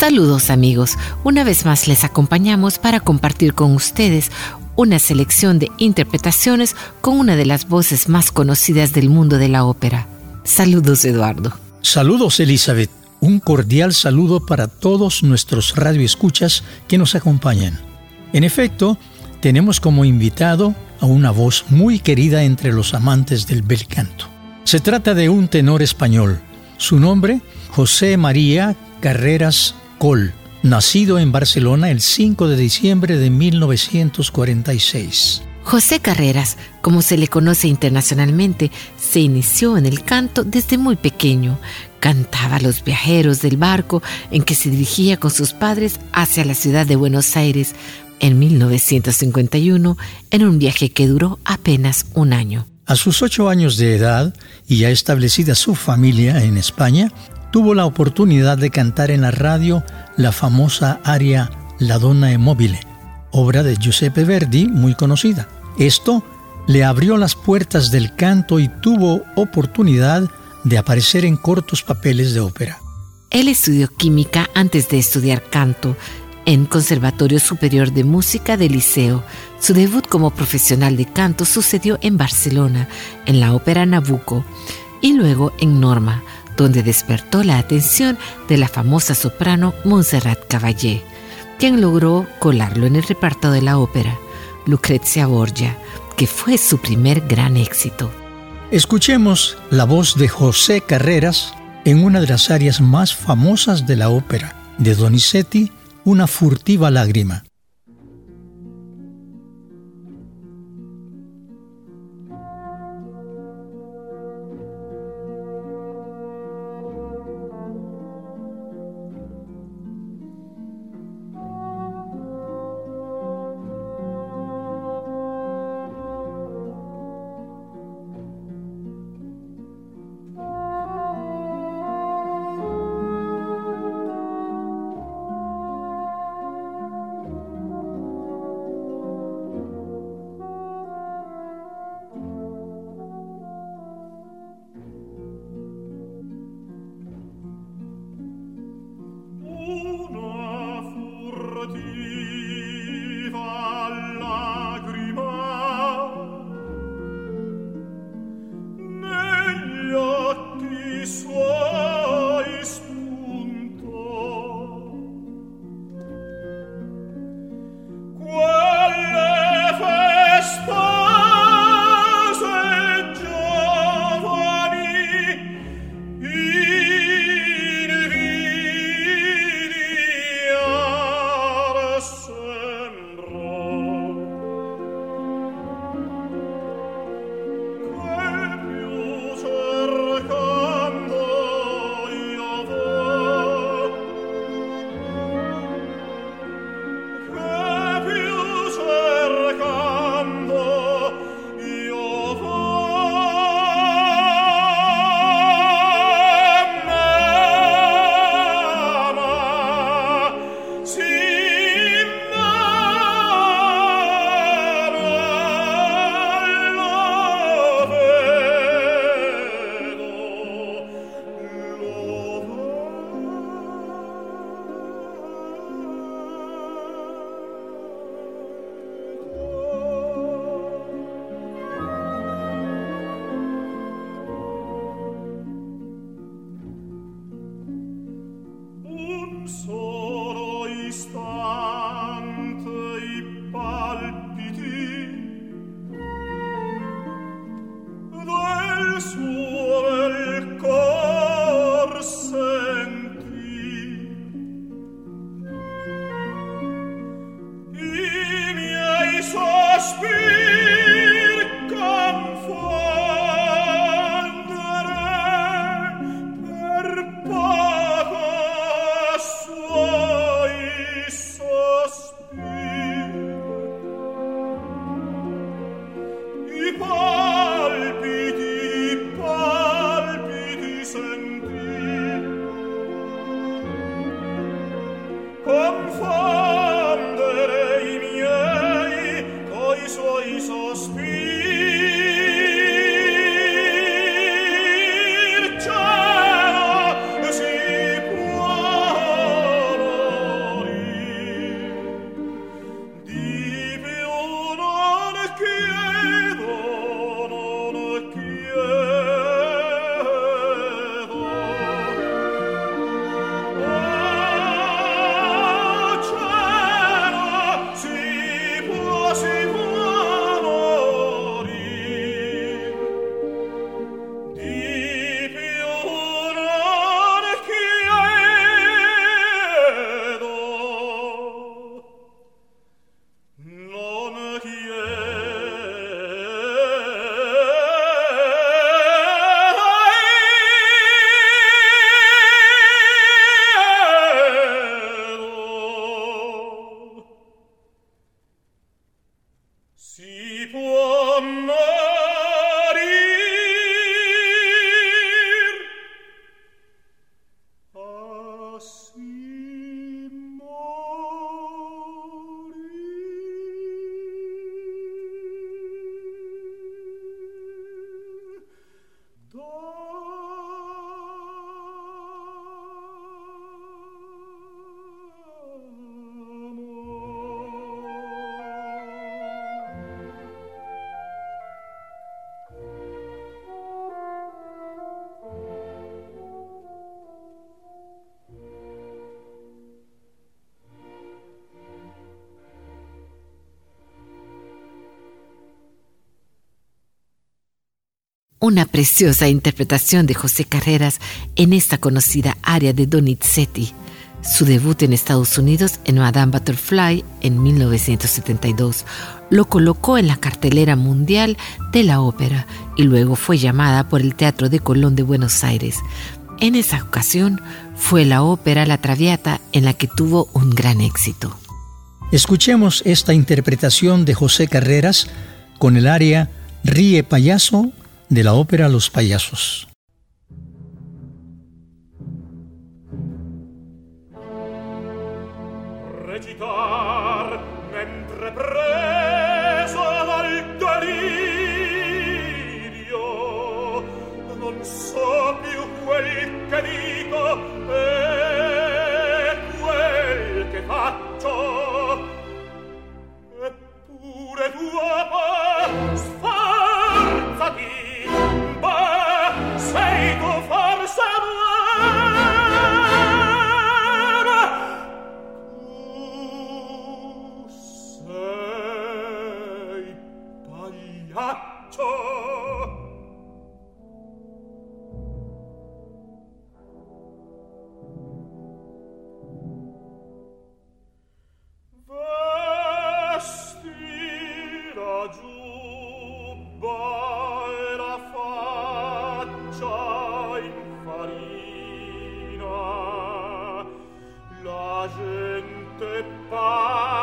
Saludos amigos, una vez más les acompañamos para compartir con ustedes una selección de interpretaciones con una de las voces más conocidas del mundo de la ópera. Saludos Eduardo. Saludos Elizabeth. Un cordial saludo para todos nuestros radioescuchas que nos acompañan. En efecto, tenemos como invitado a una voz muy querida entre los amantes del bel canto. Se trata de un tenor español. Su nombre, José María Carreras Col, nacido en Barcelona el 5 de diciembre de 1946. José Carreras, como se le conoce internacionalmente, se inició en el canto desde muy pequeño. Cantaba a los viajeros del barco en que se dirigía con sus padres hacia la ciudad de Buenos Aires en 1951, en un viaje que duró apenas un año. A sus ocho años de edad y ya establecida su familia en España, tuvo la oportunidad de cantar en la radio la famosa aria La Donna è mobile, obra de Giuseppe Verdi muy conocida. Esto le abrió las puertas del canto y tuvo oportunidad de aparecer en cortos papeles de ópera. Él estudió química antes de estudiar canto en Conservatorio Superior de Música del Liceo. Su debut como profesional de canto sucedió en Barcelona, en la ópera Nabucco, y luego en Norma, donde despertó la atención de la famosa soprano Montserrat Caballé, quien logró colarlo en el reparto de la ópera, Lucrezia Borgia, que fue su primer gran éxito. Escuchemos la voz de José Carreras en una de las áreas más famosas de la ópera, de Donizetti, Una furtiva lágrima. Una preciosa interpretación de José Carreras en esta conocida área de Donizetti. Su debut en Estados Unidos en Madame Butterfly en 1972 lo colocó en la cartelera mundial de la ópera y luego fue llamada por el Teatro de Colón de Buenos Aires. En esa ocasión fue la ópera La Traviata en la que tuvo un gran éxito. Escuchemos esta interpretación de José Carreras con el aria Ríe payaso de la ópera Los payasos. Non so più quel che dico e la gente parle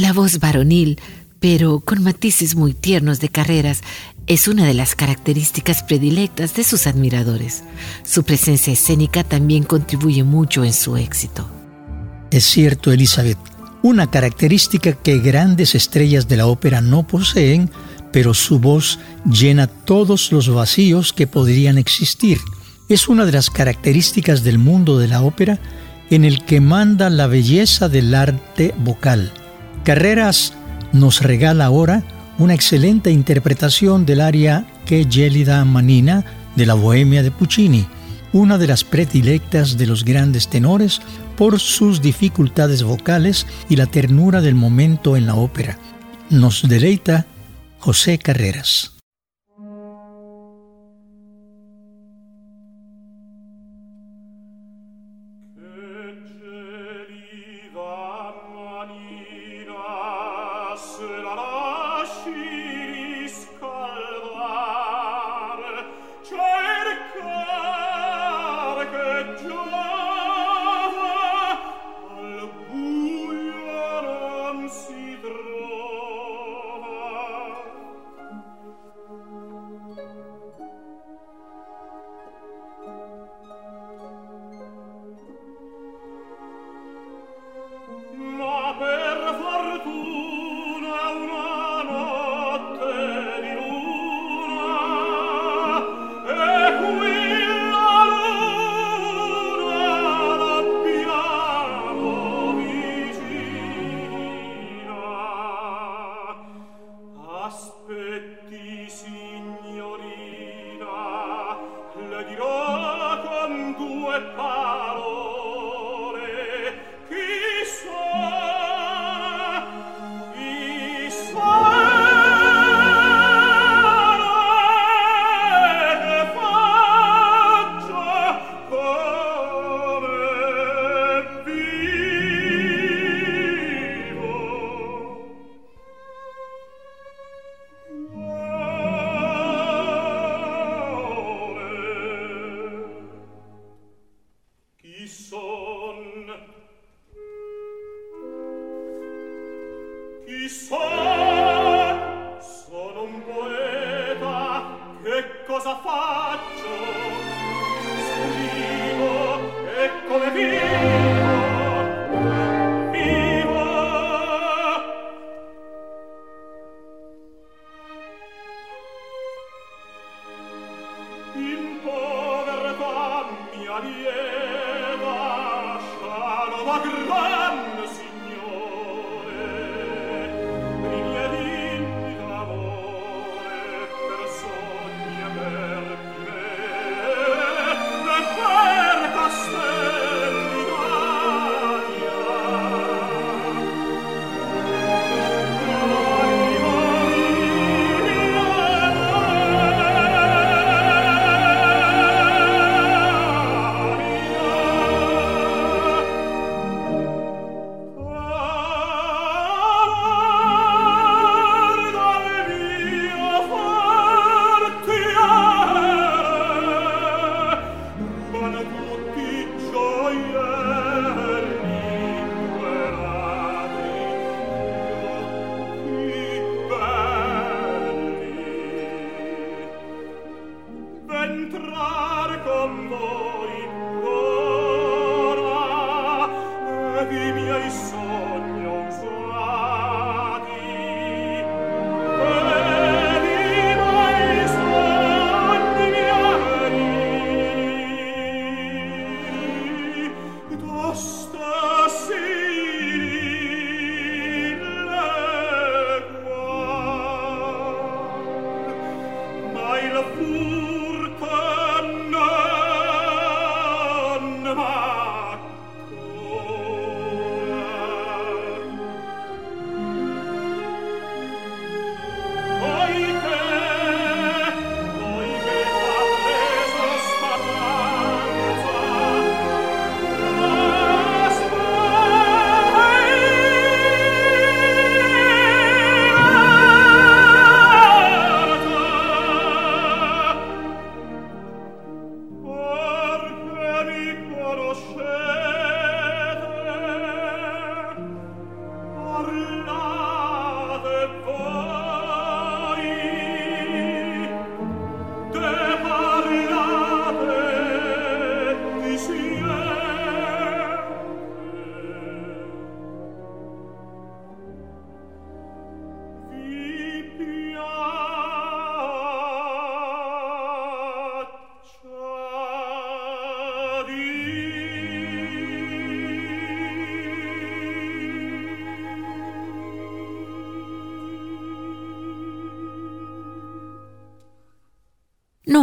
La voz varonil, pero con matices muy tiernos de carreras, es una de las características predilectas de sus admiradores. Su presencia escénica también contribuye mucho en su éxito. Es cierto, Elizabeth, una característica que grandes estrellas de la ópera no poseen, pero su voz llena todos los vacíos que podrían existir. Es una de las características del mundo de la ópera en el que manda la belleza del arte vocal. Carreras nos regala ahora una excelente interpretación del aria Que gelida manina de la Bohemia de Puccini, una de las predilectas de los grandes tenores por sus dificultades vocales y la ternura del momento en la ópera. Nos deleita José Carreras. vivre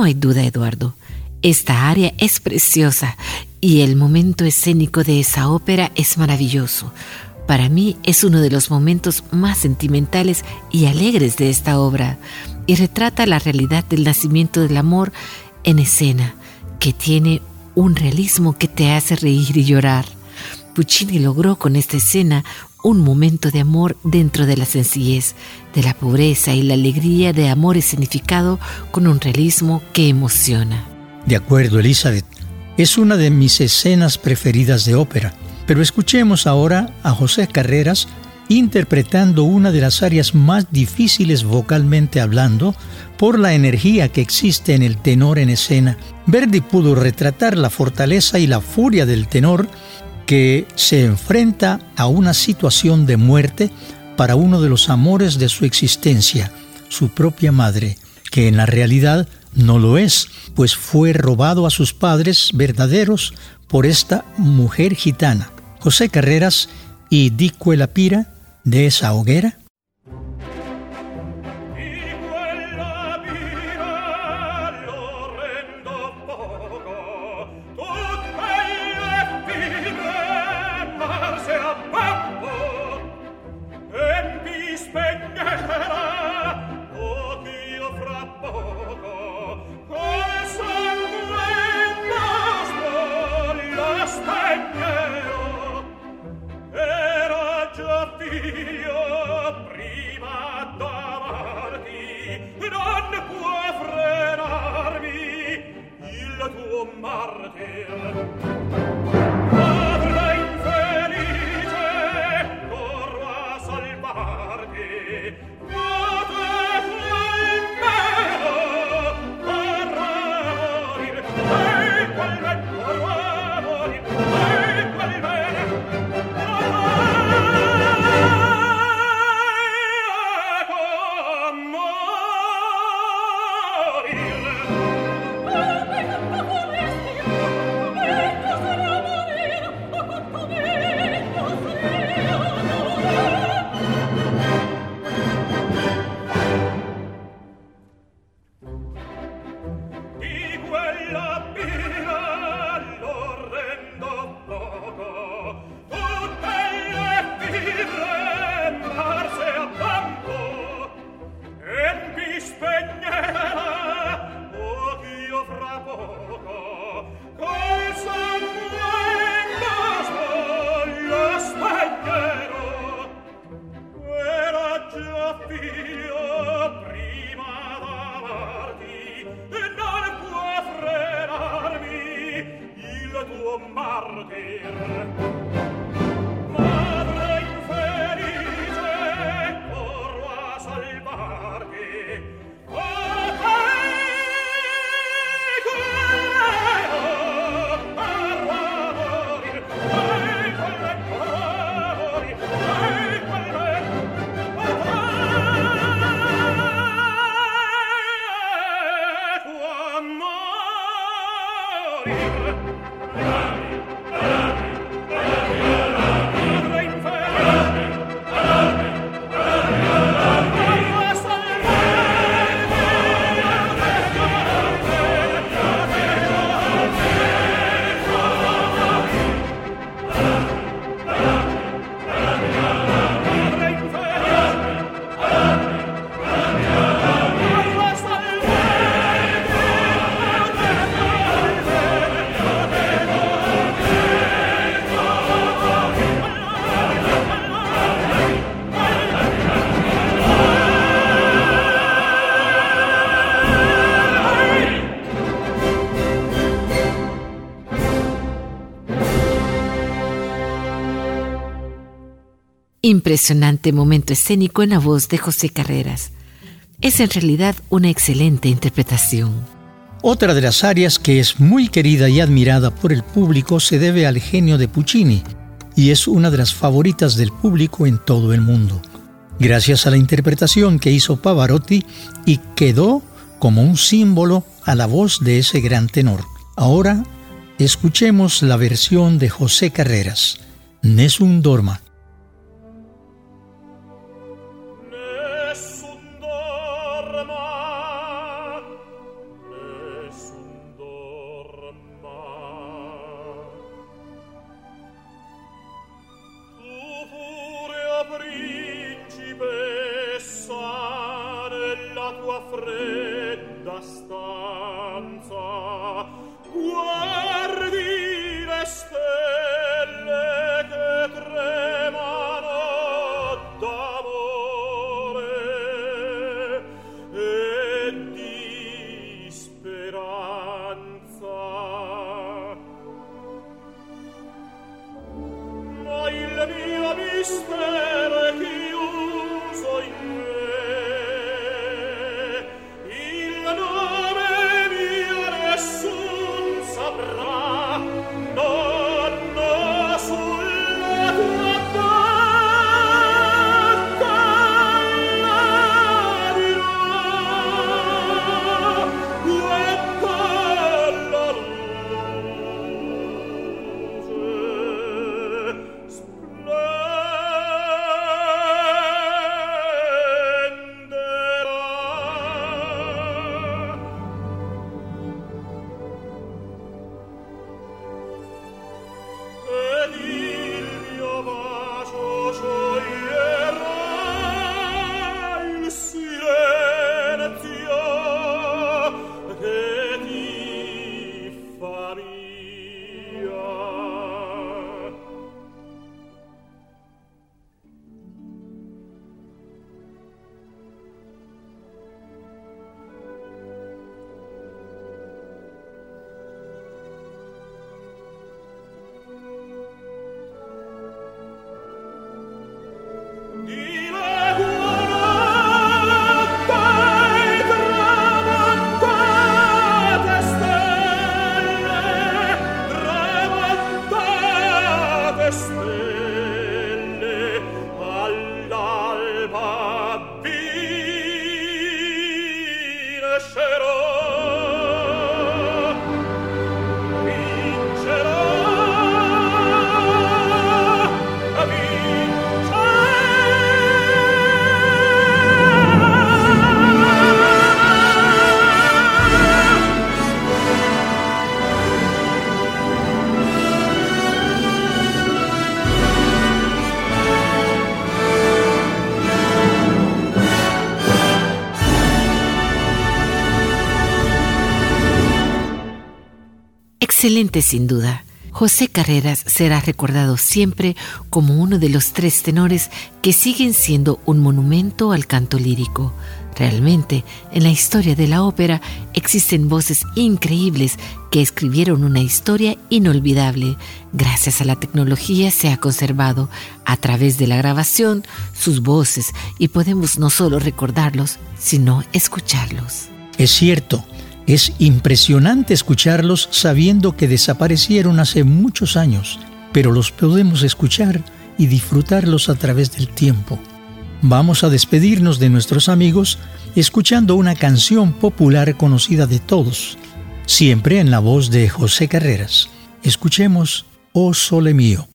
hay duda, Eduardo. Esta área es preciosa y el momento escénico de esa ópera es maravilloso. Para mí es uno de los momentos más sentimentales y alegres de esta obra y retrata la realidad del nacimiento del amor en escena, que tiene un realismo que te hace reír y llorar. Puccini logró con esta escena un momento de amor dentro de la sencillez, de la pobreza y la alegría de amor escenificado con un realismo que emociona. De acuerdo, Elizabeth, es una de mis escenas preferidas de ópera. Pero escuchemos ahora a José Carreras interpretando una de las áreas más difíciles vocalmente hablando por la energía que existe en el tenor en escena. Verdi pudo retratar la fortaleza y la furia del tenor que se enfrenta a una situación de muerte para uno de los amores de su existencia, su propia madre, que en la realidad no lo es, pues fue robado a sus padres verdaderos por esta mujer gitana. José Carreras y Dico la Pira de esa hoguera Yeah. Impresionante momento escénico en la voz de José Carreras. Es en realidad una excelente interpretación. Otra de las áreas que es muy querida y admirada por el público se debe al genio de Puccini y es una de las favoritas del público en todo el mundo, gracias a la interpretación que hizo Pavarotti y quedó como un símbolo a la voz de ese gran tenor. Ahora escuchemos la versión de José Carreras, Nessun Dorma. understand Excelente sin duda. José Carreras será recordado siempre como uno de los tres tenores que siguen siendo un monumento al canto lírico. Realmente, en la historia de la ópera existen voces increíbles que escribieron una historia inolvidable. Gracias a la tecnología se ha conservado a través de la grabación sus voces y podemos no solo recordarlos, sino escucharlos. Es cierto, es impresionante escucharlos sabiendo que desaparecieron hace muchos años, pero los podemos escuchar y disfrutarlos a través del tiempo. Vamos a despedirnos de nuestros amigos escuchando una canción popular conocida de todos, siempre en la voz de José Carreras. Escuchemos Oh Sole Mío.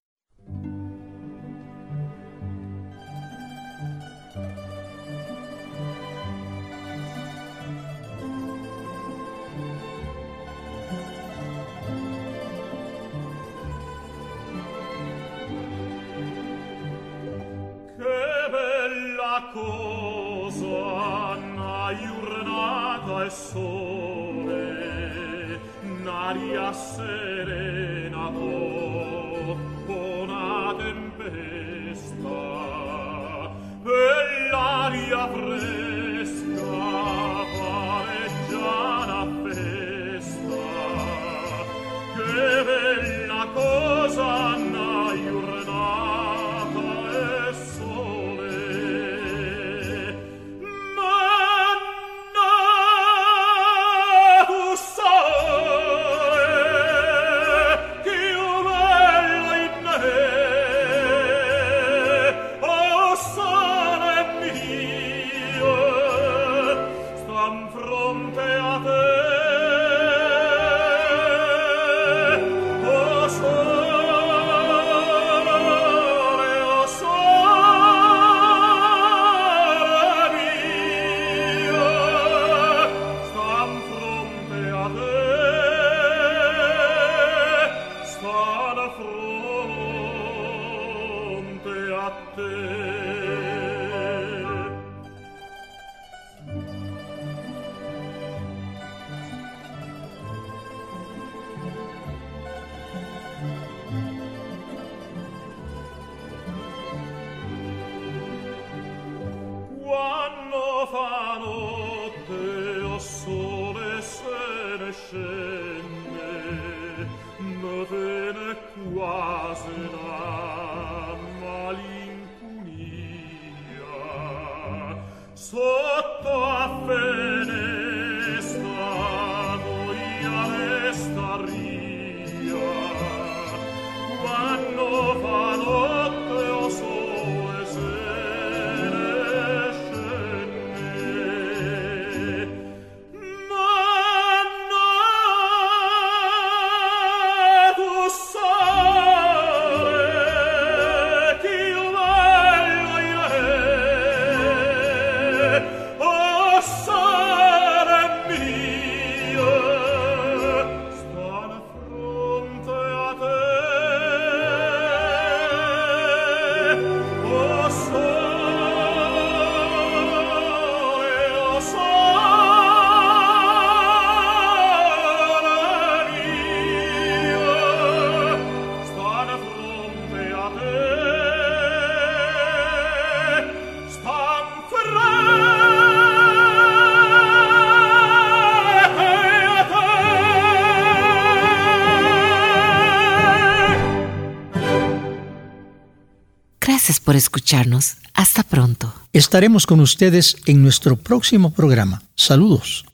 fa notte o sole se ne scende ma ve quasi la malincunia. So escucharnos. Hasta pronto. Estaremos con ustedes en nuestro próximo programa. Saludos.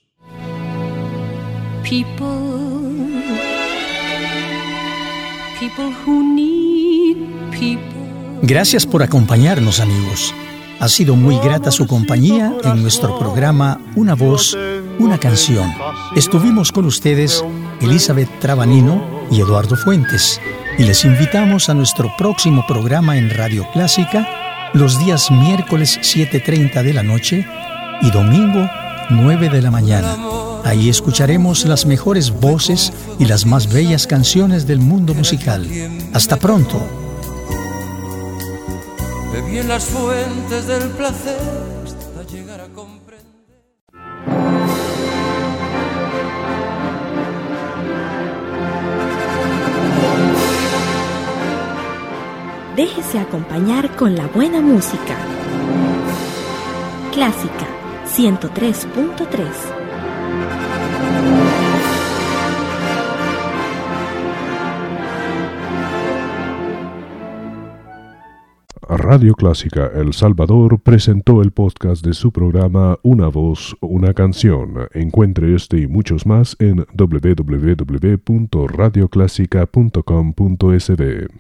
Gracias por acompañarnos amigos. Ha sido muy grata su compañía en nuestro programa Una voz, una canción. Estuvimos con ustedes Elizabeth Trabanino y Eduardo Fuentes y les invitamos a nuestro próximo programa en Radio Clásica los días miércoles 7.30 de la noche y domingo 9 de la mañana. Ahí escucharemos las mejores voces y las más bellas canciones del mundo musical. Hasta pronto. Déjese acompañar con la buena música. Clásica 103.3 Radio Clásica El Salvador presentó el podcast de su programa Una voz, una canción. Encuentre este y muchos más en www.radioclásica.com.sb.